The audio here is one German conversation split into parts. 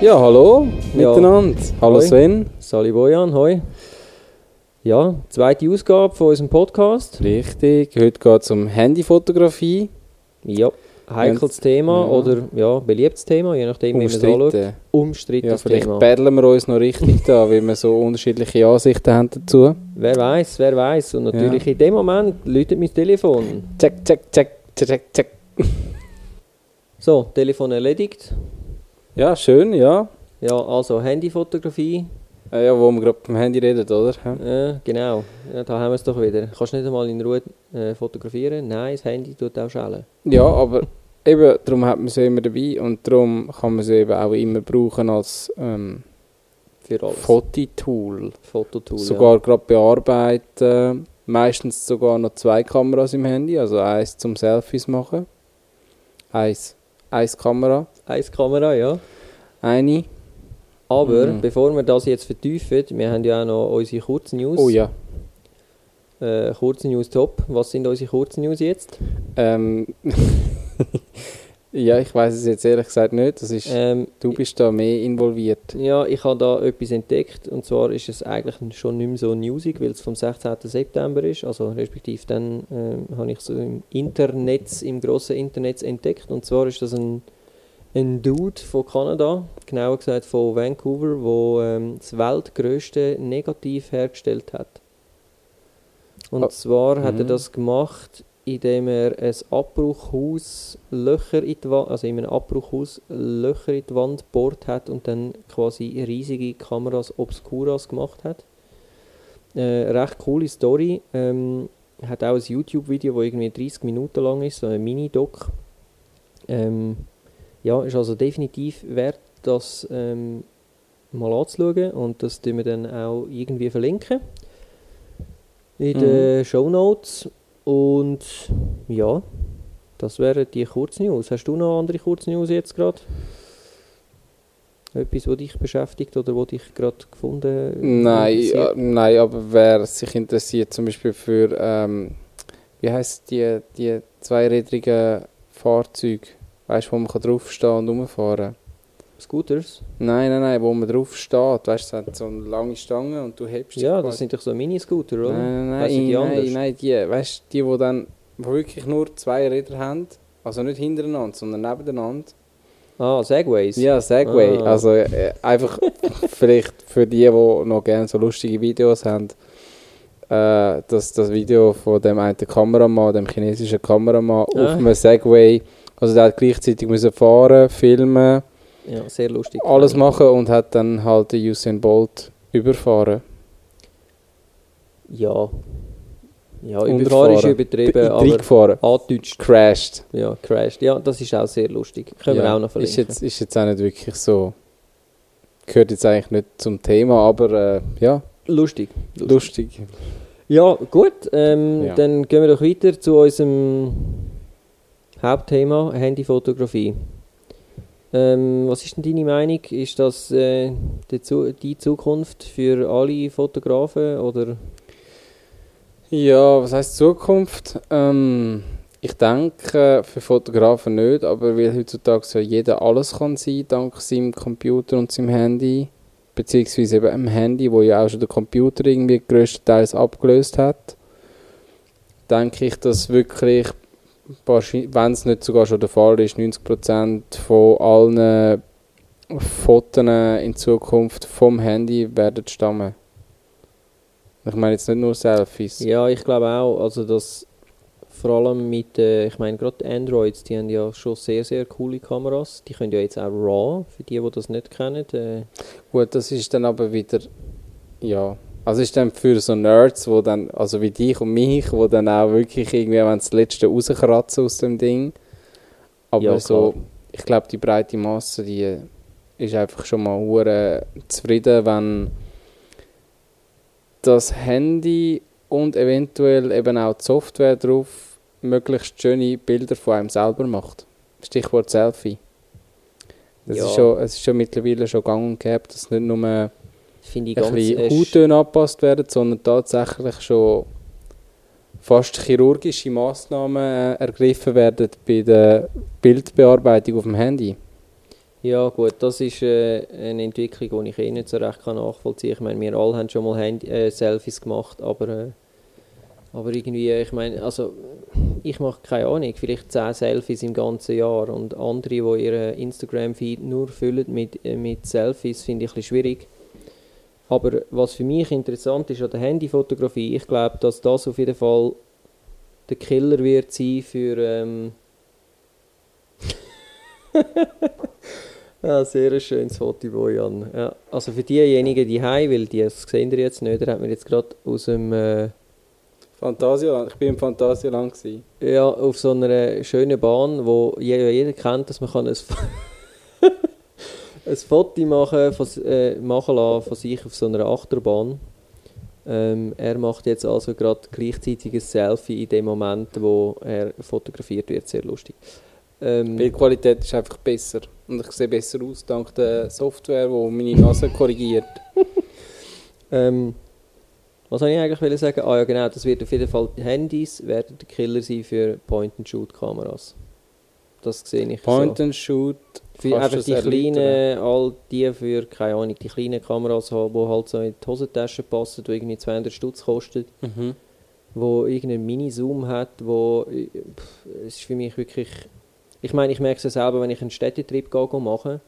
Ja, hallo Ja. miteinander. Hallo Hoi. Sven. Sali Bojan, hoi. Ja, zweite Ausgabe von unserem Podcast. Richtig, heute geht es um Handyfotografie. Ja, heikles Thema ja. oder ja, beliebtes Thema, je nachdem, wie man es anschaut. Umstritten. Ja, Umstrittenes vielleicht Thema. battlen wir uns noch richtig da, weil wir so unterschiedliche Ansichten haben dazu. Wer weiß, wer weiß. Und natürlich in dem Moment läutet mein Telefon. Check, check, check, check, check. So, Telefon erledigt. Ja, schön, ja. Ja, also Handyfotografie. Äh, ja, wo wir gerade beim Handy reden, oder? Ja. Äh, genau, ja, da haben wir es doch wieder. Kannst du nicht einmal in Ruhe äh, fotografieren? Nein, das Handy tut auch schellen. Ja, aber eben, darum hat man sie immer dabei und darum kann man sie eben auch immer brauchen als ähm, Für alles. Fototool. Fototool. Sogar gerade bearbeiten. Meistens sogar noch zwei Kameras im Handy. Also eins zum Selfies machen. Eins, eins Kamera. Eins Kamera, ja. Eine. Aber Mhm. bevor wir das jetzt vertiefen, wir haben ja auch noch unsere Kurznews. Oh ja. Äh, Kurznews top. Was sind unsere Kurznews jetzt? Ähm, ja, ich weiß es jetzt ehrlich gesagt nicht. Das ist, Ähm, du bist da mehr involviert. ja, ich habe da etwas entdeckt und zwar ist es eigentlich schon nicht mehr so newsig, weil es vom 16. September ist. Also respektive dann ähm, habe ich es so im Internet, im grossen Internet entdeckt und zwar ist das ein, ein Dude von Kanada, genauer gesagt von Vancouver, wo ähm, das weltgrößte Negativ hergestellt hat. Und Ah, zwar hat er mhm. das gemacht, indem er ein Abbruchhaus Löcher in die Wand, also in einem Abbruchhaus Löcher in die Wand bohrt hat und dann quasi riesige Kameras Obscuras gemacht hat. Äh, recht coole Story. Ähm, hat auch ein YouTube-Video, das irgendwie 30 Minuten lang ist, so ein Mini-Doc. Ähm, ja, ist also definitiv wert, das ähm, mal anzuschauen und das tun wir dann auch irgendwie verlinken in Mhm. den Show Notes und ja, das wären die Kurznews. Hast du noch andere Kurznews jetzt gerade? Etwas, was dich beschäftigt oder was dich gerade gefunden Nein, nein, aber wer sich interessiert, zum Beispiel für, ähm, wie heisst die, die zweirädrigen Fahrzeuge, weißt du, wo man kann draufstehen und rumfahren Scooters? Nein, nein, nein, wo man drauf steht, weißt du, es hat so eine lange Stange und du hebst dich Ja, quasi- das sind doch so Mini-Scooter, oder? Nein, nein, Heissen die nein, anders? nein, nein, die, weißt du, die, die dann wo wirklich nur zwei Räder haben, also nicht hintereinander, sondern nebeneinander. Ah, Segways? Ja, Segway, Ah. also äh, einfach vielleicht für die, die noch gerne so lustige Videos haben, äh, das, das Video von dem einen Kameramann, dem chinesischen Kameramann, Ah. auf einem Segway, also der hat gleichzeitig müssen fahren, filmen, Ja, sehr lustig. alles machen und hat dann halt den Usain Bolt überfahren. Ja. Ja, Und überfahren ist übertrieben, aber Reingefahren, angedeutscht. crashed. Ja, crashed. Ja, das ist auch sehr lustig. Können wir Ja, auch noch verlinken. Ist jetzt, ist jetzt auch nicht wirklich so. Gehört jetzt eigentlich nicht zum Thema, aber äh, ja, lustig. lustig. Ja, gut. Ähm, Ja. Dann gehen wir doch weiter zu unserem Hauptthema, Handyfotografie. Ähm, was ist denn deine Meinung? Ist das äh, die, Zu die Zukunft für alle Fotografen? Oder? Ja, was heißt Zukunft? Ähm, ich denke für Fotografen nicht, aber weil heutzutage so jeder alles kann sein, dank seinem Computer und seinem Handy, beziehungsweise eben einem Handy, wo ja auch schon der Computer irgendwie größtenteils abgelöst hat, denke ich, dass wirklich, wenn es nicht sogar schon der Fall ist, 90% von allen Fotos in Zukunft vom Handy werden stammen. Ich meine jetzt nicht nur Selfies. Ja, ich glaube auch. Also das vor allem mit, äh, ich meine gerade Androids, die haben ja schon sehr, sehr coole Kameras. Die können ja jetzt auch RAW, für die, die das nicht kennen. Äh, Gut, das ist dann aber wieder, ja, also ist dann für so Nerds, wo dann, also wie dich und mich, wo dann auch wirklich irgendwie, wenn das Letzte rauskratzen aus dem Ding. Aber Ja, so, ich glaube, die breite Masse, die ist einfach schon mal hure zufrieden, wenn das Handy und eventuell eben auch die Software drauf möglichst schöne Bilder von einem selber macht. Stichwort Selfie. Das Ja. ist schon, es ist schon mittlerweile schon gang und gäbe, dass nicht nur Finde ich ein ganz bisschen äh, Hauttöne angepasst werden, sondern tatsächlich schon fast chirurgische Massnahmen äh, ergriffen werden bei der Bildbearbeitung auf dem Handy. Ja gut, das ist äh, eine Entwicklung, die ich eh nicht so recht kann nachvollziehen kann. Ich meine, wir alle haben schon mal Handy, äh, Selfies gemacht, aber, äh, aber irgendwie, ich meine, also ich mache keine Ahnung, vielleicht 10 Selfies im ganzen Jahr und andere, die ihren Instagram-Feed nur füllen mit, äh, mit Selfies, finde ich ein bisschen schwierig. Aber was für mich interessant ist an der Handyfotografie, ich glaube, dass das auf jeden Fall der Killer wird sein für... Ähm ja, sehr ein schönes Foto, Bojan. Ja, also für diejenigen, die heim, weil die das sehen ihr jetzt nicht, der hat mir jetzt gerade aus dem... Äh, Phantasialand, ich bin im Phantasialand gewesen. Ja, auf so einer schönen Bahn, wo jeder, jeder kennt, dass man kann ein, ein Foto machen, von, äh, machen lassen von sich auf so einer Achterbahn. Ähm, er macht jetzt also gerade gleichzeitig ein Selfie in dem Moment, wo er fotografiert wird, sehr lustig. Ähm, die Bildqualität ist einfach besser und ich sehe besser aus dank der Software, die meine Nase korrigiert. ähm, was soll ich eigentlich sagen? Ah ja genau, das wird auf jeden Fall, Handys werden der Killer sein für Point-and-Shoot-Kameras. Das sehe ich Point-and-Shoot? Für einfach die kleinen, all die für, keine Ahnung, die kleinen Kameras haben, die halt so in die Hosentasche passen, die irgendwie 200 Stutz kosten. Mhm. Wo irgendeinen Mini-Zoom hat, wo, pff, es ist für mich wirklich, ich meine, ich merke es ja selber, wenn ich einen Städtetrip gehe, mache,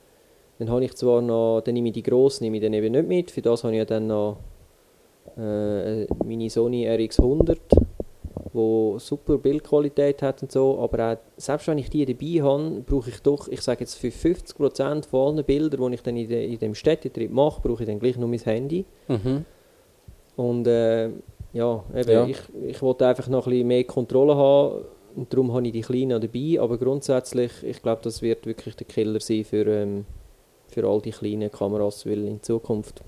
dann habe ich zwar noch, dann nehme ich die grossen, nehme ich dann eben nicht mit, für das habe ich ja dann noch äh, meine Sony RX100, wo super Bildqualität hat und so, aber auch, selbst wenn ich die dabei habe, brauche ich doch, ich sage jetzt für 50% von allen Bildern, die ich dann in, de, in dem Städtetrip mache, brauche ich dann gleich nur mein Handy. Mhm. Und äh, ja, eben, ja. ich, ich wollte einfach noch ein bisschen mehr Kontrolle haben und darum habe ich die Kleinen dabei, aber grundsätzlich, ich glaube, das wird wirklich der Killer sein für, ähm, für all die kleinen Kameras, weil in Zukunft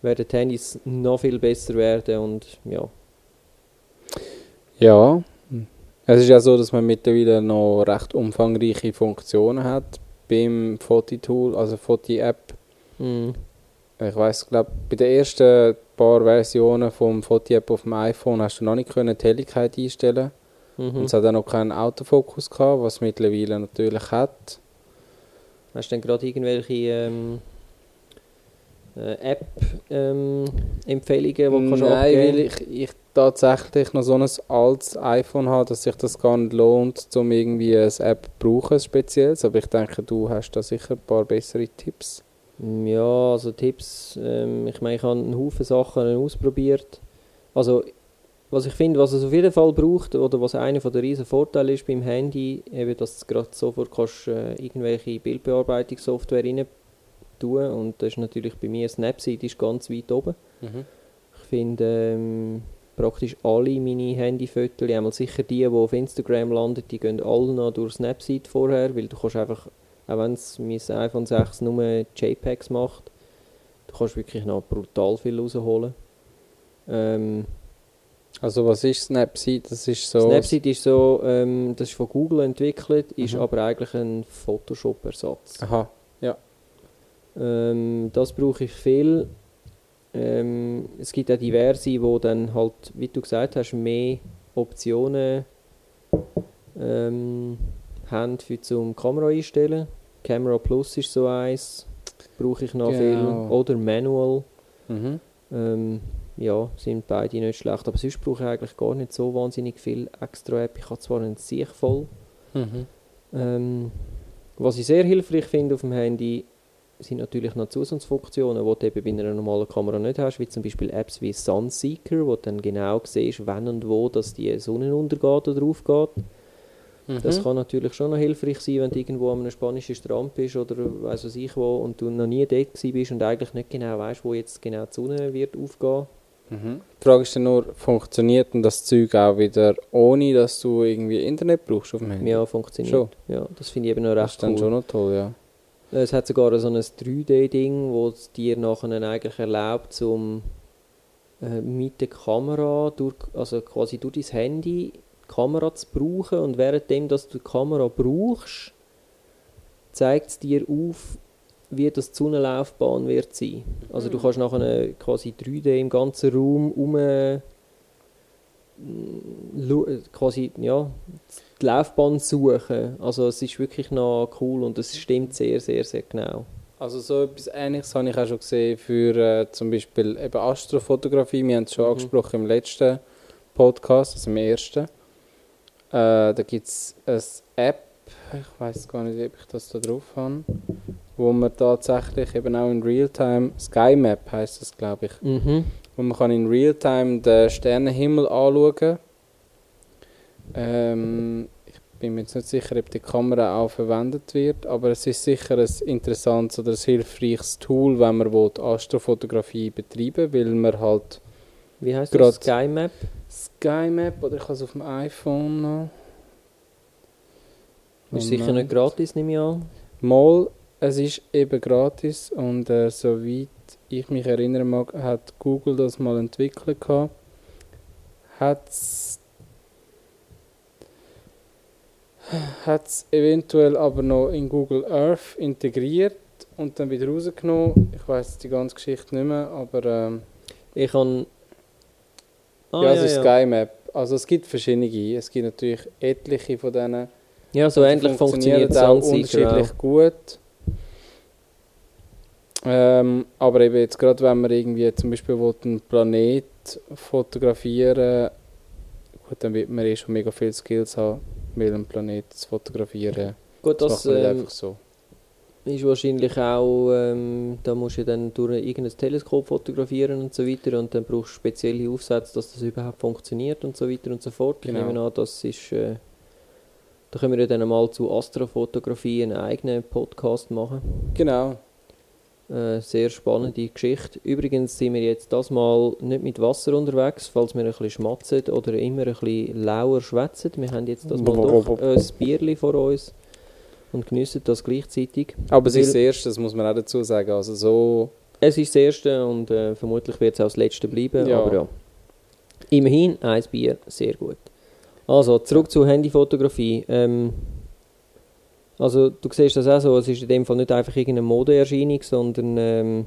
werden die Handys noch viel besser werden und ja. Ja, es ist ja so, dass man mittlerweile noch recht umfangreiche Funktionen hat beim Fototool, also Foti-App. Mm. Ich weiß, glaube bei den ersten paar Versionen vom Foti-App auf dem iPhone hast du noch nicht können die Helligkeit einstellen. Mhm. Und es hat auch noch keinen Autofokus gehabt, was mittlerweile natürlich hat. Hast du denn gerade irgendwelche ähm, äh, App-Empfehlungen, ähm, die kannst Nein, abgeben? weil ich, ich tatsächlich noch so ein altes iPhone habe, dass sich das gar nicht lohnt, um irgendwie eine App zu brauchen, spezielles. Aber ich denke, du hast da sicher ein paar bessere Tipps. Ja, also Tipps, ähm, ich meine, ich habe einen Haufen Sachen ausprobiert. Also, was ich finde, was es auf jeden Fall braucht, oder was einer der riesen Vorteile ist beim Handy, eben, dass du gerade sofort kannst, äh, irgendwelche Bildbearbeitungssoftware rein tun und das ist natürlich bei mir Snapseed ist ganz weit oben. Mhm. Ich finde ähm, praktisch alle meine Handyfotos, einmal sicher die, die auf Instagram landen, die gehen alle noch durch Snapseed vorher, weil du kannst einfach, auch wenn es mein iPhone 6 nur JPEGs macht, du kannst wirklich noch brutal viel rausholen. Ähm, also was ist Snapseed? Das ist so... Snapseed ist so, ähm, das ist von Google entwickelt, ist mhm. aber eigentlich ein Photoshop-Ersatz. Aha. Ähm, das brauche ich viel. Ähm, es gibt auch diverse, die dann halt, wie du gesagt hast, mehr Optionen ähm, haben für zum Kamera einstellen. Camera Plus ist so eins, brauche ich noch genau. viel. Oder Manual. Mhm. Ähm, ja, sind beide nicht schlecht. Aber sonst brauche ich eigentlich gar nicht so wahnsinnig viel extra App. Ich habe zwar einen Sieg voll. Mhm. Ähm, was ich sehr hilfreich finde auf dem Handy, sind natürlich noch Zusatzfunktionen, die du eben bei einer normalen Kamera nicht hast, wie zum Beispiel Apps wie Sunseeker, wo du dann genau siehst, wann und wo dass die Sonne untergeht oder aufgeht. Mhm. Das kann natürlich schon noch hilfreich sein, wenn du irgendwo an einem spanischen Strand bist oder weiß was ich wo und du noch nie dort bist und eigentlich nicht genau weißt, wo jetzt genau die Sonne wird aufgehen. Mhm. Die Frage ist dann nur, funktioniert denn das Zeug auch wieder ohne, dass du irgendwie Internet brauchst auf dem Handy? Ja, funktioniert. Schon. Ja, das finde ich eben noch recht Das ist dann cool. schon noch toll, ja. Es hat sogar so ein 3D-Ding, wo es dir nachher eigentlich erlaubt, um äh, mit der Kamera, durch, also quasi durch dein Handy, die Kamera zu brauchen und währenddem, dass du die Kamera brauchst, zeigt es dir auf, wie das die Sonnenlaufbahn wird sein. Also du mhm. kannst nachher quasi 3D im ganzen Raum um quasi, ja, die die Laufbahn suchen. Also es ist wirklich noch cool und es stimmt sehr, sehr, sehr genau. Also so etwas Ähnliches habe ich auch schon gesehen für äh, zum Beispiel eben Astrofotografie. Wir haben es schon Mhm. angesprochen im letzten Podcast, also im ersten. Äh, da gibt es eine App, ich weiß gar nicht, ob ich das da drauf habe, wo man tatsächlich eben auch in Realtime, SkyMap heißt das glaube ich, Mhm. wo man kann in Realtime den Sternenhimmel anschauen kann. Ähm, ich bin mir jetzt nicht sicher, ob die Kamera auch verwendet wird, aber es ist sicher ein interessantes oder ein hilfreiches Tool, wenn man will, Astrofotografie betreiben will, weil man halt Wie heißt das? SkyMap? SkyMap oder ich habe es auf dem iPhone noch. Ist sicher Moment. nicht gratis, nehme ich an. Mal, es ist eben gratis und äh, soweit ich mich erinnern mag, hat Google das mal entwickelt gehabt. Hat's hat's eventuell aber noch in Google Earth integriert und dann wieder rausgenommen. Ich weiß die ganze Geschichte nicht mehr, aber ähm, Ich kann... Ah, ja, es ist SkyMap. Also es gibt verschiedene. Es gibt natürlich etliche von denen. Ja, so ähnlich funktioniert es auch unterschiedlich Genau. gut. Ähm, aber eben jetzt gerade, wenn man irgendwie zum Beispiel einen Planet fotografieren gut, dann wird man eh schon mega viele Skills haben, weil einen Planet zu fotografieren. Gut, Das, das macht man nicht ähm, einfach so. ist wahrscheinlich auch, ähm, da musst du dann durch irgendein Teleskop fotografieren und so weiter und dann brauchst du spezielle Aufsätze, dass das überhaupt funktioniert und so weiter und so fort. Genau. Ich nehme an, das ist, äh, da können wir ja dann mal zu Astrofotografie einen eigenen Podcast machen. Genau. Äh, sehr spannende Geschichte. Übrigens sind wir jetzt das Mal nicht mit Wasser unterwegs, falls wir ein bisschen schmatzen oder immer ein bisschen lauer schwätzen. Wir haben jetzt das mal doch ein Bierli vor uns und geniessen das gleichzeitig. Aber es ist das Erste, das muss man auch dazu sagen. Also so, Es ist das erste und äh, vermutlich wird es auch das letzte bleiben, Ja. aber ja. Immerhin, ein Bier, sehr gut. Also, zurück zur Handyfotografie. Ähm, also, du siehst das auch so, es ist in dem Fall nicht einfach irgendeine Modeerscheinung, sondern ähm,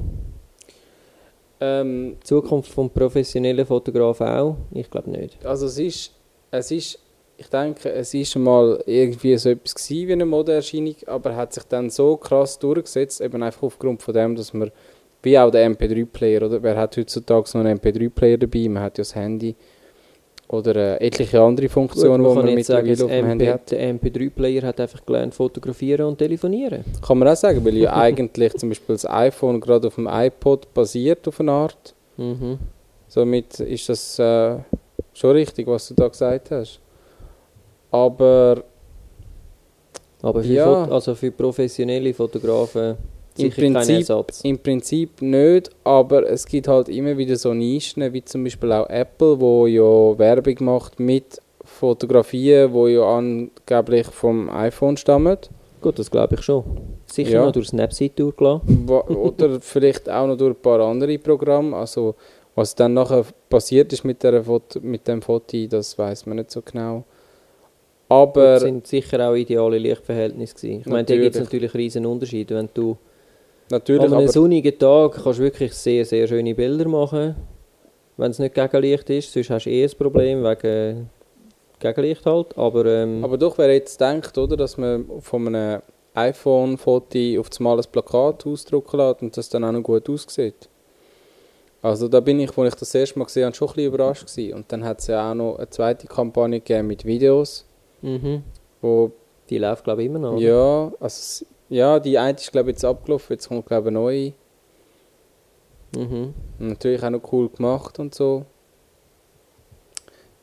ähm, die Zukunft vom professionellen Fotograf auch? Ich glaube nicht. also es ist, es ist, ich denke, es ist mal irgendwie so etwas gewesen wie eine Modeerscheinung, aber hat sich dann so krass durchgesetzt, eben einfach aufgrund von dem, dass man, wie auch der MP3-Player, oder wer hat heutzutage noch einen MP3-Player dabei, man hat ja das Handy oder äh, etliche andere Funktionen, die man man mittlerweile auf dem Handy MP, hat. der MP3-Player hat einfach gelernt fotografieren und telefonieren. Kann man auch sagen, weil ja eigentlich zum Beispiel das iPhone gerade auf dem iPod basiert auf eine Art. Mhm. Somit ist das äh, schon richtig, was du da gesagt hast. Aber Aber für, Ja. Also für professionelle Fotografen Im Prinzip- im Prinzip nicht, aber es gibt halt immer wieder so Nischen, wie zum Beispiel auch Apple, wo ja Werbung macht mit Fotografien, wo ja angeblich vom iPhone stammen. Gut, das glaube ich schon. Sicher Ja. noch durch Snapseed durchgelassen. Oder vielleicht auch noch durch ein paar andere Programme. Also was dann nachher passiert ist mit, der Foto, mit dem Foto, das weiß man nicht so genau. Aber Das sind sicher auch ideale Lichtverhältnisse gewesen. Ich meine, da gibt es Natürlich. natürlich riesen Unterschiede. Wenn du natürlich, an einem sonnigen Tag kannst du wirklich sehr, sehr schöne Bilder machen. Wenn es nicht Gegenlicht ist, sonst hast du eh ein Problem wegen Gegenlicht halt. Aber, ähm, aber doch, wer jetzt denkt, oder, dass man von einem iPhone-Foto auf das Mal ein Plakat ausdrucken lässt und das dann auch noch gut aussieht. Also da bin ich, als ich das erste Mal gesehen habe, schon ein bisschen überrascht gewesen. Und dann hat es ja auch noch eine zweite Kampagne gegeben mit Videos, mhm. wo die läuft glaube ich immer noch. Ja, also, ja, die eine ist glaube ich jetzt abgelaufen, jetzt kommt glaube ich eine neue. Mhm. Natürlich auch noch cool gemacht und so.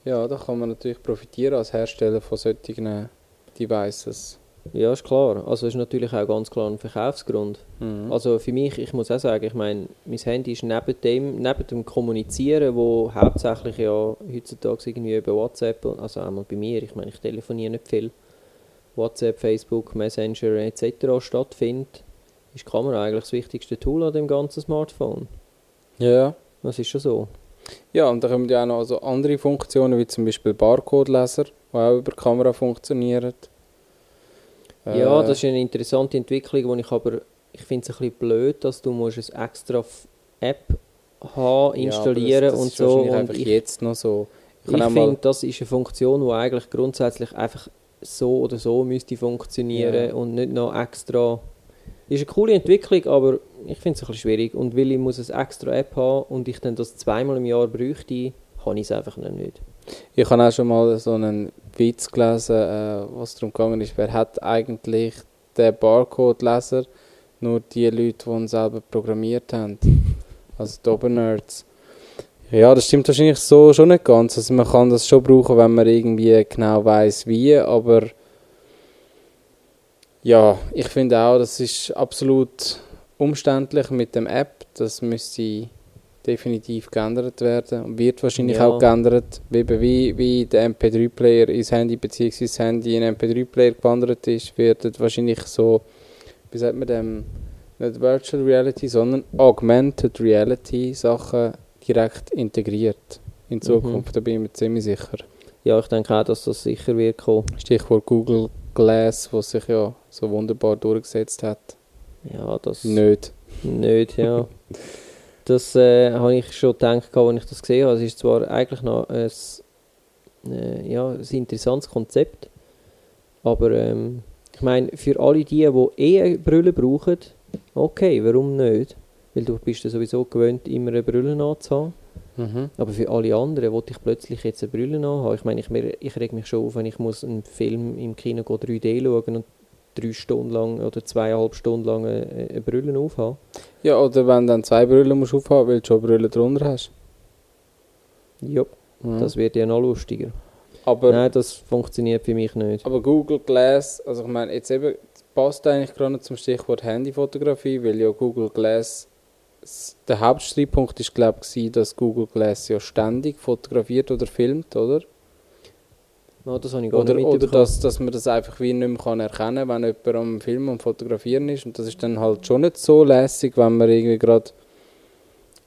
Ja, da kann man natürlich profitieren als Hersteller von solchen Devices. Ja, ist klar. Also ist natürlich auch ganz klar ein Verkaufsgrund. Mhm. Also für mich, ich muss auch sagen, ich meine, mein Handy ist neben dem, neben dem Kommunizieren, wo hauptsächlich ja heutzutage irgendwie über WhatsApp, also einmal bei mir, ich meine, ich telefoniere nicht viel, WhatsApp, Facebook, Messenger etc. stattfindet, ist die Kamera eigentlich das wichtigste Tool an dem ganzen Smartphone. ja. Das ist schon so. Ja, und da kommen ja auch noch also andere Funktionen, wie zum Beispiel Barcode-Leser, die auch über die Kamera funktionieren. Ja, Äh, das ist eine interessante Entwicklung, die ich aber, ich finde es ein bisschen blöd, dass du musst eine extra App haben, installieren ja, das, das und ist so. Und einfach ich, jetzt noch so. Ich auch finde, das ist eine Funktion, die eigentlich grundsätzlich einfach so oder so müsste funktionieren Ja. und nicht noch extra. Ist eine coole Entwicklung, aber ich finde es ein bisschen schwierig. Und weil ich muss eine extra App haben und ich dann das zweimal im Jahr bräuchte, kann ich es einfach noch nicht. Ich habe auch schon mal so einen Witz gelesen, äh, was darum gegangen ist, wer hat eigentlich den Barcode-Leser? Nur die Leute, die ihn selber programmiert haben. Also die Obernerds. Ja, das stimmt wahrscheinlich so schon nicht ganz. Also man kann das schon brauchen, wenn man irgendwie genau weiß wie, aber ja, ich finde auch, das ist absolut umständlich mit dem App. Das müsste definitiv geändert werden und wird wahrscheinlich Ja. auch geändert, wie, wie, wie der MP3-Player ins Handy bzw. das Handy in einen MP3-Player gewandert ist, wird wahrscheinlich so, wie sagt man dem, nicht Virtual Reality, sondern Augmented Reality Sachen direkt integriert in Mhm. Zukunft, da bin ich mir ziemlich sicher. Ja, ich denke auch, dass das sicher wird kommen. Stichwort Google Glass, was sich ja so wunderbar durchgesetzt hat. Ja, das Nicht. nicht, ja. Das äh, habe ich schon gedacht, als ich das gesehen habe. Es ist zwar eigentlich noch ein, äh, ja, ein interessantes Konzept, aber ähm, ich meine, für alle die, die eh Brille brauchen, okay, warum nicht? Weil du bist ja sowieso gewöhnt, immer eine Brille anzuhaben. Mhm. Aber für alle anderen wollte ich plötzlich jetzt eine Brille anhaben. Ich meine, ich, ich reg mich schon auf, wenn ich muss einen Film im Kino go 3D schauen und drei Stunden lang oder zweieinhalb Stunden lang eine, eine Brille aufhaben. Ja, oder wenn du dann zwei Brillen musst aufhaben, weil du schon Brillen drunter hast. Ja, Mhm. das wird ja noch lustiger. aber, Nein, das funktioniert für mich nicht. aber Google Glass, also ich meine, jetzt eben, passt eigentlich gerade zum Stichwort Handyfotografie, weil ja Google Glass, der Hauptstreitpunkt ist glaube ich, dass Google Glass ja ständig fotografiert oder filmt, oder? No, das habe ich gar Oder, nicht oder dass, dass man das einfach wie nicht mehr kann erkennen kann, wenn jemand am Filmen und Fotografieren ist. Und das ist dann halt schon nicht so lässig, wenn man irgendwie gerade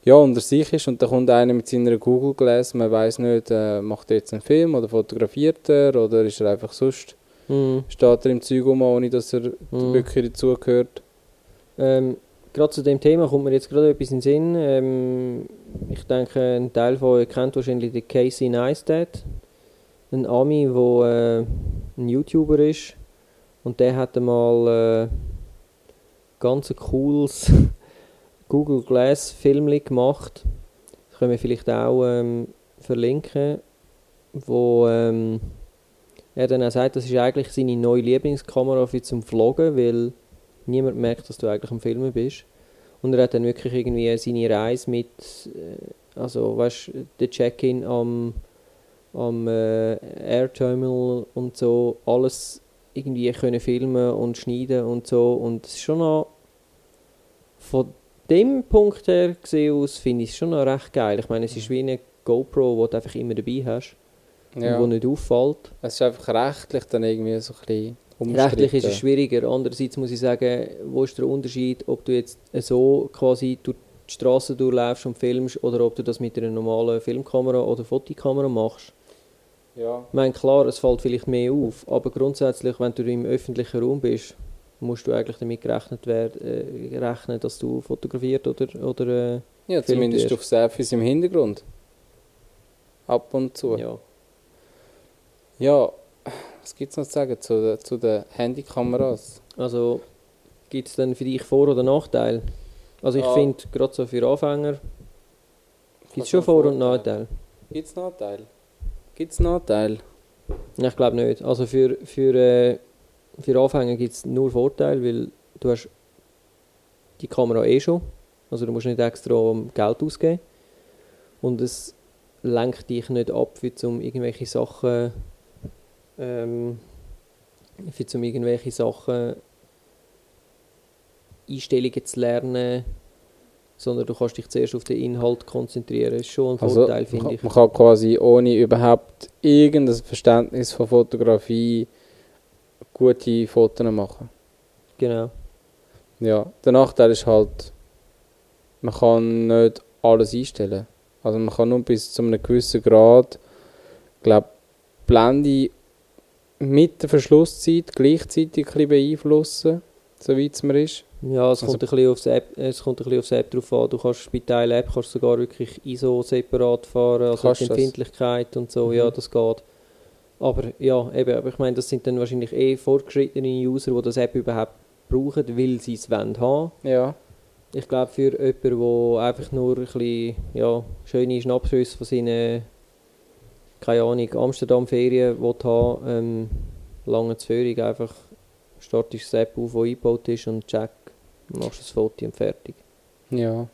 ja, unter sich ist und dann kommt einer mit seiner Google Glass, man weiß nicht, äh, macht er jetzt einen Film oder fotografiert er oder ist er einfach sonst, Mhm. steht er im Zeug um, ohne dass er Mhm. wirklich dazugehört. Ähm, gerade zu dem Thema kommt mir jetzt gerade etwas in den Sinn. Ähm, ich denke, ein Teil von euch kennt wahrscheinlich den Casey Neistat. Ein Ami, der äh, ein YouTuber ist. Und der hat einmal äh, ganz ein cooles Google Glass Film gemacht. Das können wir vielleicht auch ähm, verlinken. Wo ähm, er dann auch sagt, das ist eigentlich seine neue Lieblingskamera für zum Vloggen, weil niemand merkt, dass du eigentlich am Filmen bist. Und er hat dann wirklich irgendwie seine Reise mit, äh, also weißt der Check-in am, am äh, Air Terminal und so, alles irgendwie können filmen und schneiden und so. Und es ist schon noch, von dem Punkt her gesehen aus, finde ich es schon noch recht geil. Ich meine, es ist wie eine GoPro, die du einfach immer dabei hast Ja. und die nicht auffällt. Es ist einfach rechtlich dann irgendwie so ein bisschen umstritten. Rechtlich ist es schwieriger. Andererseits muss ich sagen, wo ist der Unterschied, ob du jetzt so quasi durch die Straße durchläufst und filmst oder ob du das mit einer normalen Filmkamera oder Fotokamera machst. Ja. Ich meine, klar, es fällt vielleicht mehr auf, aber grundsätzlich, wenn du im öffentlichen Raum bist, musst du eigentlich damit gerechnet werden, äh, rechnen, dass du fotografiert oder, oder äh, ja, zumindest auf Selfies im Hintergrund. Ab und zu. ja. Ja, was gibt es noch zu sagen zu, den- zu den Handykameras? Also gibt es dann für dich Vor- oder Nachteile? Also ich Ja. finde, gerade so für Anfänger gibt es schon Vor- und? Nachteile. Gibt es Nachteile? Gibt es Nachteile? Ich glaube nicht. Also für, für, äh, für Anfänger gibt es nur Vorteile, weil du hast die Kamera eh schon. Also du musst nicht extra Geld ausgeben. Und es lenkt dich nicht ab, für zum irgendwelche Sachen ähm, für zum irgendwelche Sachen Einstellungen zu lernen, sondern du kannst dich zuerst auf den Inhalt konzentrieren. Das ist schon ein Also, Vorteil, man, finde kann, ich. man kann quasi ohne überhaupt irgendein Verständnis von Fotografie gute Fotos machen. Genau. Ja, der Nachteil ist halt, man kann nicht alles einstellen. Also man kann nur bis zu einem gewissen Grad, glaube Blende mit der Verschlusszeit gleichzeitig ein bisschen beeinflussen, soweit es mir ist. Ja, es Also- kommt, ein bisschen aufs App, es kommt ein bisschen aufs App drauf an. Du kannst bei Teil App kannst du sogar wirklich ISO separat fahren, also die das? Empfindlichkeit und so, Mhm. ja, das geht. Aber ja, eben, aber ich meine, das sind dann wahrscheinlich eh fortgeschrittene User, die das App überhaupt brauchen, weil sie es wollen haben. Ja. Ich glaube, für jemanden, der einfach nur ein bisschen, ja, schöne Schnappschüsse von seinen, keine Ahnung, Amsterdam-Ferien haben, ähm, lange Zürich, einfach startest das App auf, die eingebaut ist und check, machst ein Foto und fertig. Ja.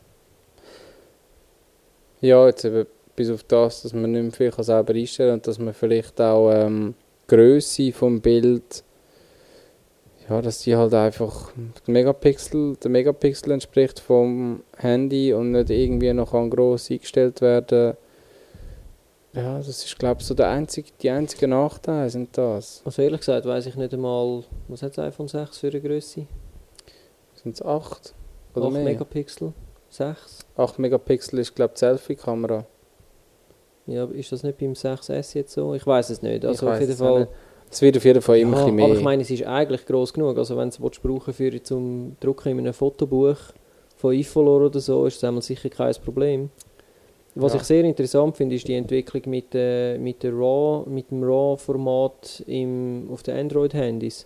Ja, jetzt eben bis auf das, dass man nicht mehr viel kann selber einstellen kann und dass man vielleicht auch ähm, die Grösse vom Bild, ja, dass die halt einfach der Megapixel, der Megapixel entspricht vom Handy und nicht irgendwie noch an gross eingestellt werden. Ja, das ist glaube ich so der einzige, die einzigen Nachteile sind das. Also ehrlich gesagt weiß ich nicht einmal, was hat das iPhone 6 für eine Größe? Sind es 8 oder 8 mehr? Megapixel? 6? 8 Megapixel ist glaube ich die Selfie-Kamera. Ja, ist das nicht beim 6S jetzt so? Ich weiß es nicht. Ich Also auf weiss jeden Fall. Es wird auf jeden Fall immer Ja, ein bisschen mehr. Aber ich meine, es ist eigentlich gross genug. Also wenn du es brauchen für zum Drucken in einem Fotobuch von iFollow oder so, ist das einmal sicher kein Problem. Was Ja. ich sehr interessant finde, ist die Entwicklung mit, äh, mit, der RAW, mit dem RAW-Format auf den Android-Handys.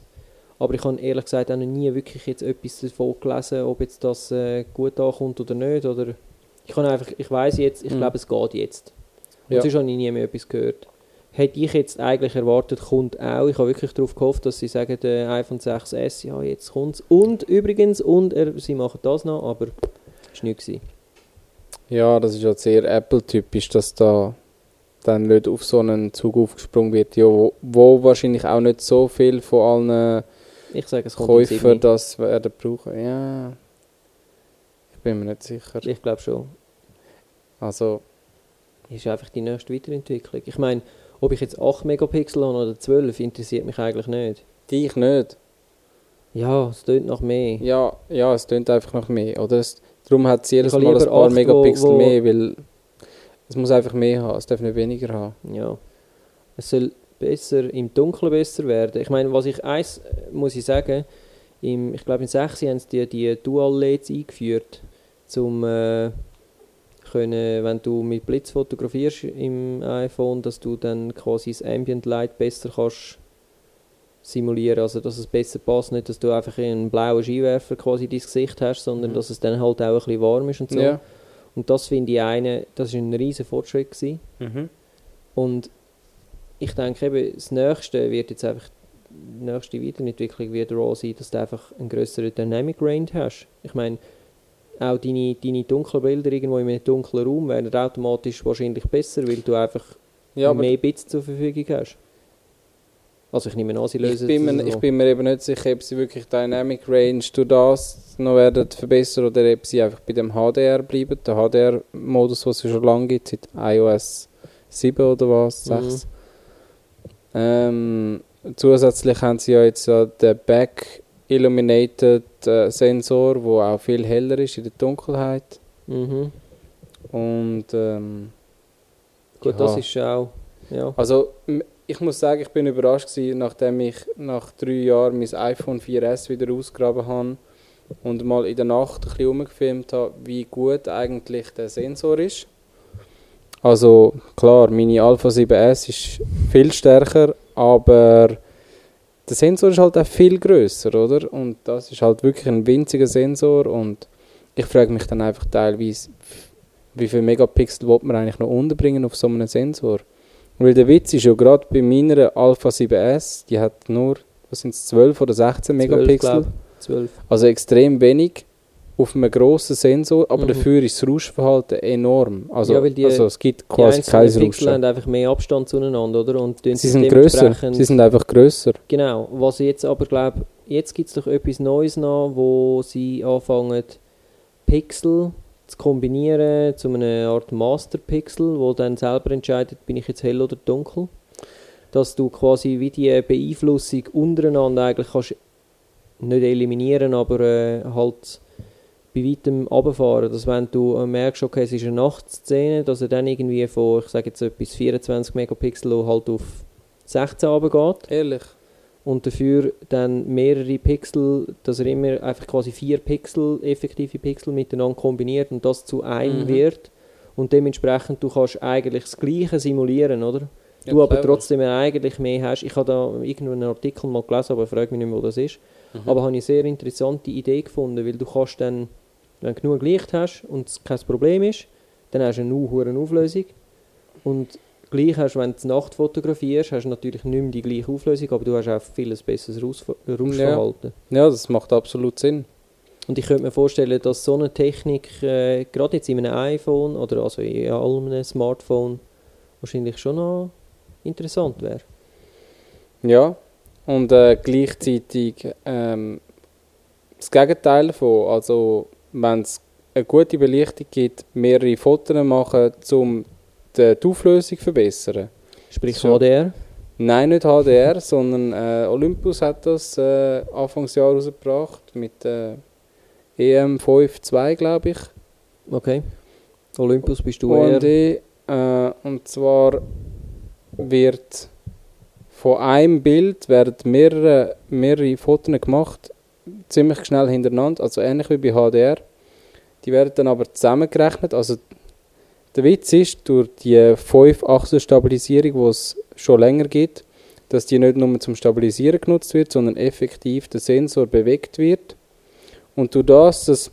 Aber ich habe ehrlich gesagt auch noch nie wirklich jetzt etwas davon gelesen, ob jetzt das äh, gut ankommt oder nicht. Oder ich kann einfach, ich weiß jetzt, ich Mhm. glaube, es geht jetzt. Und Ja. sonst habe ich nie mehr etwas gehört. Hätte ich jetzt eigentlich erwartet, kommt auch. Ich habe wirklich darauf gehofft, dass sie sagen, der iPhone 6S, ja, jetzt kommt es. Und übrigens, und er, sie machen das noch, aber es war nichts. Ja, das ist halt sehr Apple-typisch, dass da dann nicht auf so einen Zug aufgesprungen wird, ja, wo, wo wahrscheinlich auch nicht so viel von allen Ich sage, es Käufern das werden brauchen. Ja, ich bin mir nicht sicher. Ich glaube schon. Also, ist einfach die nächste Weiterentwicklung. Ich meine, ob ich jetzt 8 Megapixel habe oder 12, interessiert mich eigentlich nicht. dich nicht. Ja, es tönt nach mehr. Ja, ja, es tönt einfach noch mehr, oder? Es, darum hat es jedes Mal ein paar acht, wo- Megapixel wo- mehr, weil es muss einfach mehr haben, es darf nicht weniger haben. Ja. Es soll besser, im Dunkeln besser werden. Ich meine, was ich eins, äh, muss ich sagen, im, ich glaube in 6 haben sie die, die Dual-LEDs eingeführt, zum äh, können, wenn du mit Blitz fotografierst im iPhone, dass du dann quasi das Ambient Light besser kannst simulieren, also dass es besser passt, nicht, dass du einfach einen blauen Skiwerfer quasi in dein Gesicht hast, sondern Mhm. dass es dann halt auch ein bisschen warm ist und so. Ja. Und das finde ich eine, das ist ein riesen Fortschritt gewesen. Mhm. Und ich denke eben, das Nächste wird jetzt einfach, die nächste Weiterentwicklung wird RAW sein, dass du einfach einen grösseren Dynamic Range hast. Ich meine, auch deine, deine dunklen Bilder irgendwo in einem dunklen Raum werden automatisch wahrscheinlich besser, weil du einfach Ja, mehr Bits zur Verfügung hast. Also ich nehme an, sie ich lösen bin, das mir, ich bin mir eben nicht sicher, ob sie wirklich Dynamic Range durch das noch werden verbessern oder ob sie einfach bei dem HDR bleiben. Der HDR-Modus, den es schon lange gibt, seit iOS 7 oder was, Mhm. 6. Ähm, zusätzlich haben sie ja jetzt ja den Back Illuminated äh, Sensor, der auch viel heller ist in der Dunkelheit. Mhm. Und ähm, Gut, Ja. das ist auch... Ja. also ich muss sagen, ich bin überrascht gewesen, nachdem ich nach drei Jahren mein iPhone 4S wieder ausgegraben habe und mal in der Nacht ein bisschen rumgefilmt habe, wie gut eigentlich der Sensor ist. Also klar, meine Alpha 7S ist viel stärker, aber der Sensor ist halt auch viel größer, oder? Und das ist halt wirklich ein winziger Sensor und ich frage mich dann einfach teilweise, wie viel Megapixel will man eigentlich noch unterbringen auf so einem Sensor? Weil der Witz ist ja gerade bei meiner Alpha 7S, die hat nur, was sind es, 12 oder 16 Megapixel. glaub. 12. Also extrem wenig auf einem grossen Sensor, aber Mhm. dafür ist das Rauschverhalten enorm. Also, Ja, weil die- also es gibt Die quasi kein einzelnen Pixel Rauschen. haben einfach mehr Abstand zueinander, oder? Und Sie sind grösser, sie sind einfach grösser. Genau, was ich jetzt aber glaube, jetzt gibt es doch etwas Neues noch, wo sie anfangen, Pixel zu kombinieren zu einer Art Master-Pixel, wo dann selber entscheidet, bin ich jetzt hell oder dunkel. Dass du quasi wie die Beeinflussung untereinander eigentlich kannst nicht eliminieren, aber äh, halt bei weitem runterfahren. Dass wenn du äh, merkst, okay, es ist eine Nachtszene, dass er dann irgendwie von, ich sage jetzt etwas 24 Megapixel halt auf 16 runtergeht Ehrlich. Und dafür dann mehrere Pixel, dass er immer einfach quasi vier Pixel, effektive Pixel miteinander kombiniert und das zu einem Mhm. wird und dementsprechend du kannst eigentlich das Gleiche simulieren, oder? Ja, du aber trotzdem eigentlich mehr hast. Ich habe da irgendwo einen Artikel mal gelesen, aber ich frage mich nicht mehr, wo das ist. Mhm. Aber habe ich eine sehr interessante Idee gefunden, weil du kannst dann, wenn du genug Licht hast und es kein Problem ist, dann hast du eine hohe Auflösung. Und gleich hast wenn du die Nacht fotografierst, hast du natürlich nicht mehr die gleiche Auflösung, aber du hast auch viel besseres Raus- Rauschverhalten. ja, das macht absolut Sinn. Und ich könnte mir vorstellen, dass so eine Technik, äh, gerade jetzt in einem iPhone oder also in allem Smartphone, wahrscheinlich schon noch interessant wäre. Ja, und äh, gleichzeitig ähm, das Gegenteil davon. Also, wenn es eine gute Belichtung gibt, mehrere Fotos machen, um die, Auflösung verbessern. Sprich So. HDR. Nein, nicht HDR, sondern äh, Olympus hat das äh, Anfangsjahr rausgebracht mit äh, EM52, glaube ich. Okay. Olympus bist du OMD, eher... äh, und zwar wird von einem Bild werden mehrere, mehrere Fotos gemacht, ziemlich schnell hintereinander, also ähnlich wie bei HDR. Die werden dann aber zusammengerechnet. Also der Witz ist, durch die 5-Achsen-Stabilisierung, die es schon länger gibt, dass die nicht nur zum Stabilisieren genutzt wird, sondern effektiv der Sensor bewegt wird. Und durch das, dass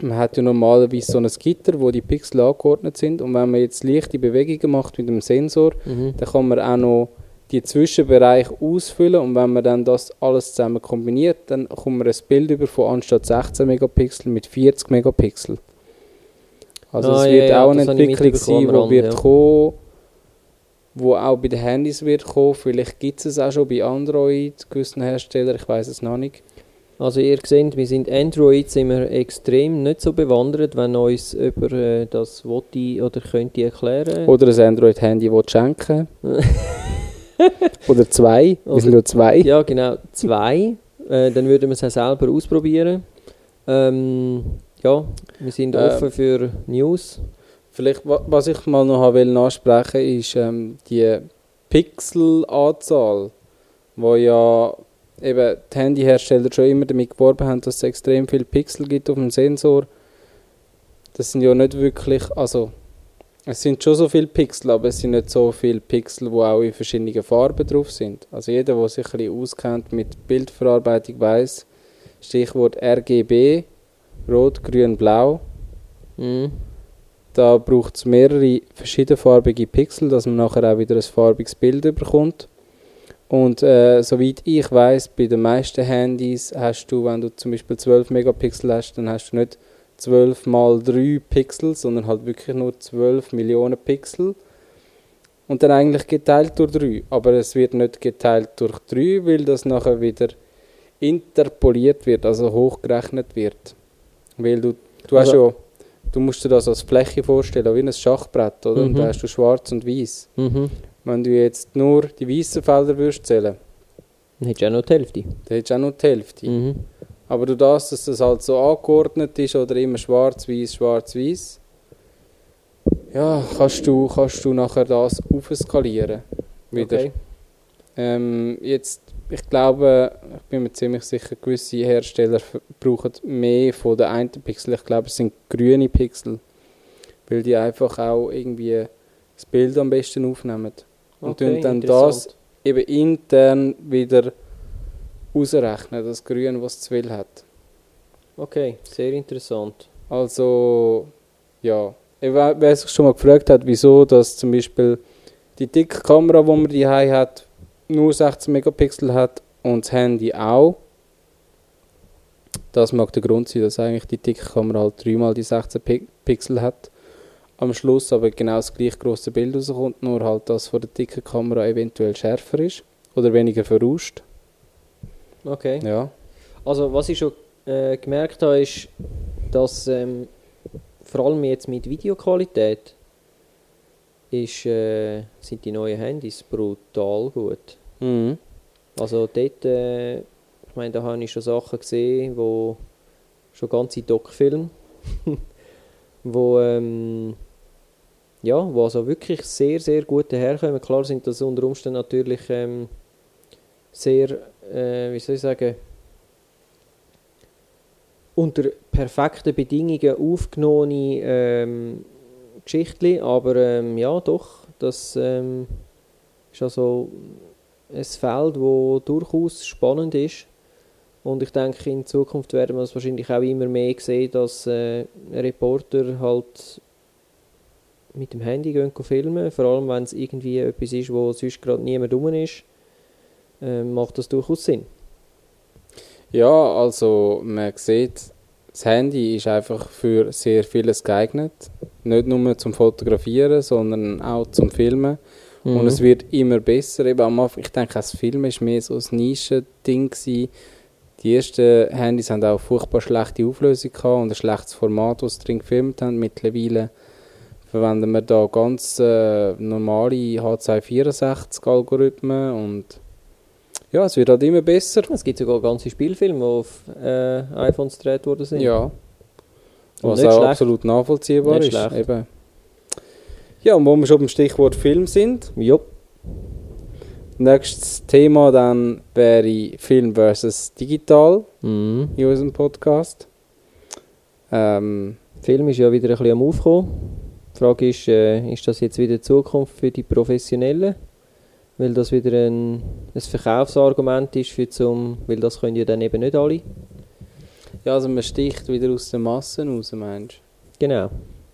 man hat ja normalerweise so ein Gitter, wo die Pixel angeordnet sind und wenn man jetzt leichte Bewegungen macht mit dem Sensor, Mhm. dann kann man auch noch die Zwischenbereiche ausfüllen und wenn man dann das alles zusammen kombiniert, dann kommt man ein Bild über von anstatt 16 Megapixel mit 40 Megapixel. Also Ah, es ja, wird ja, auch eine habe ich Entwicklung sein, die Rand, wird ja. kommen, wo auch bei den Handys wird kommen. Vielleicht gibt es es auch schon bei Android, gewissen Herstellern, ich weiß es noch nicht. Also ihr seht, wir sind Android sind wir extrem nicht so bewandert, wenn uns über äh, das wollte oder könnte erklären. Oder ein Android-Handy, schenken Oder zwei, wir sind nur zwei. Ja, genau, zwei. Äh, dann würden wir es auch selber ausprobieren. Ähm, ja, wir sind Ähm. offen für News. Vielleicht, wa- was ich mal noch will ansprechen ist ähm, die Pixelanzahl, wo ja eben die Handyhersteller schon immer damit geworben haben, dass es extrem viele Pixel gibt auf dem Sensor. Das sind ja nicht wirklich, also es sind schon so viele Pixel, aber es sind nicht so viele Pixel, wo auch in verschiedenen Farben drauf sind. Also jeder, der sich ein bisschen auskennt mit Bildverarbeitung, weiß Stichwort RGB, Rot, Grün, Blau. Mhm. Da braucht es mehrere verschiedenfarbige Pixel, dass man nachher auch wieder ein farbiges Bild bekommt. Und äh, soweit ich weiß, bei den meisten Handys hast du, wenn du zum Beispiel 12 Megapixel hast, dann hast du nicht 12 mal 3 Pixel, sondern halt wirklich nur 12 Millionen Pixel. Und dann eigentlich geteilt durch 3. Aber es wird nicht geteilt durch 3, weil das nachher wieder interpoliert wird, also hochgerechnet wird. Weil du, du hast Also- ja, du musst dir das als Fläche vorstellen, wie ein Schachbrett, oder? Und Mhm. da hast du schwarz und weiß. Mhm. Wenn du jetzt nur die weißen Felder würdest zählen, Dann hättest du auch noch die Hälfte. dann hättest du auch noch die Hälfte. Mhm. Aber durch das, dass das halt so angeordnet ist oder immer schwarz-weiß, schwarz-weiß, ja, kannst du, kannst du nachher das aufskalieren. Wieder. Okay. Ähm, jetzt, ich glaube, ich bin mir ziemlich sicher, gewisse Hersteller brauchen mehr von den einen Pixel. Ich glaube, es sind grüne Pixel, weil die einfach auch irgendwie das Bild am besten aufnehmen. Und Okay, dann das eben intern wieder ausrechnen, das Grün, was es zu will hat. Okay, sehr interessant. Also, ja. Wer sich schon mal gefragt hat, wieso dass zum Beispiel die dicke Kamera, die man die hat, nur 16 Megapixel hat und das Handy auch. Das mag der Grund sein, dass eigentlich die dicke Kamera halt dreimal die 16 Pi Pixel hat. Am Schluss aber genau das gleich große Bild rauskommt, nur halt das von der dicken Kamera eventuell schärfer ist oder weniger verrauscht. Okay. Ja. Also was ich schon äh, gemerkt habe, ist, dass ähm, vor allem jetzt mit Videoqualität ist, äh, sind die neuen Handys brutal gut. Mhm. Also dort, äh, ich meine, da habe ich schon Sachen gesehen, wo schon ganze Doc-Filme, wo ähm, ja, wo also wirklich sehr, sehr gut daherkommen. Klar sind das unter Umständen natürlich ähm, sehr, äh, wie soll ich sagen, unter perfekten Bedingungen aufgenommene ähm, Geschichten, aber ähm, ja, doch, das ähm, Ist also ein Feld, das durchaus spannend ist. Und ich denke, in Zukunft werden wir es wahrscheinlich auch immer mehr sehen, dass äh, Reporter halt mit dem Handy gehen filmen. Vor allem, wenn es irgendwie etwas ist, wo sonst gerade niemand rum ist, äh, macht das durchaus Sinn. Ja, also man sieht, das Handy ist einfach für sehr vieles geeignet. Nicht nur zum Fotografieren, sondern auch zum Filmen. Mhm. Und es wird immer besser. Eben am Anfang, ich denke, das Film war mehr so ein Nischending. Gewesen. Die ersten Handys haben auch furchtbar schlechte Auflösung gehabt und ein schlechtes Format, das sie drin gefilmt haben. Mittlerweile verwenden wir da ganz äh, normale H264-Algorithmen und ja, es wird halt immer besser. Es gibt sogar ganze Spielfilme, die auf äh, iPhones gedreht worden sind. Ja. Was auch schlecht. absolut nachvollziehbar nicht ist. Eben. Ja, und wo wir schon beim Stichwort Film sind. Ja. Nächstes Thema dann wäre Film versus Digital mhm. in unserem Podcast. Ähm, Film ist ja wieder ein bisschen am Aufkommen. Die Frage ist, äh, ist das jetzt wieder die Zukunft für die Professionellen? Weil das wieder ein, ein Verkaufsargument ist, für zum, weil das können ja dann eben nicht alle. Ja, also man sticht wieder aus den Massen raus, meinst du? Genau.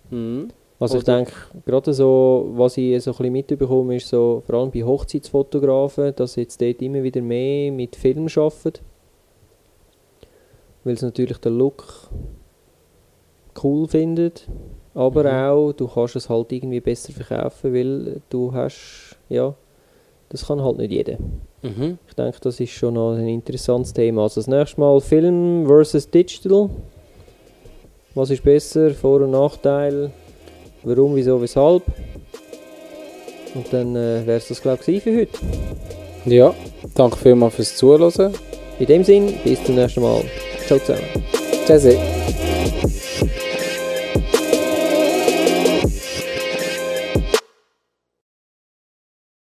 Mhm. Also Oder ich denke, gerade so, was ich so ein bisschen mitbekomme, ist so, vor allem bei Hochzeitsfotografen, dass jetzt dort immer wieder mehr mit Film arbeiten. Weil sie natürlich den Look cool findet, aber mhm. auch, du kannst es halt irgendwie besser verkaufen, weil du hast, ja, das kann halt nicht jeder. Mhm. Ich denke, das ist schon noch ein interessantes Thema. Also das nächste Mal Film versus Digital. Was ist besser? Vor- und Nachteil? Warum, wieso, weshalb? Und dann äh, wäre es das, glaube ich, für heute. Ja, danke vielmals fürs Zuhören. In dem Sinn, bis zum nächsten Mal. Ciao zusammen. Tschüssi.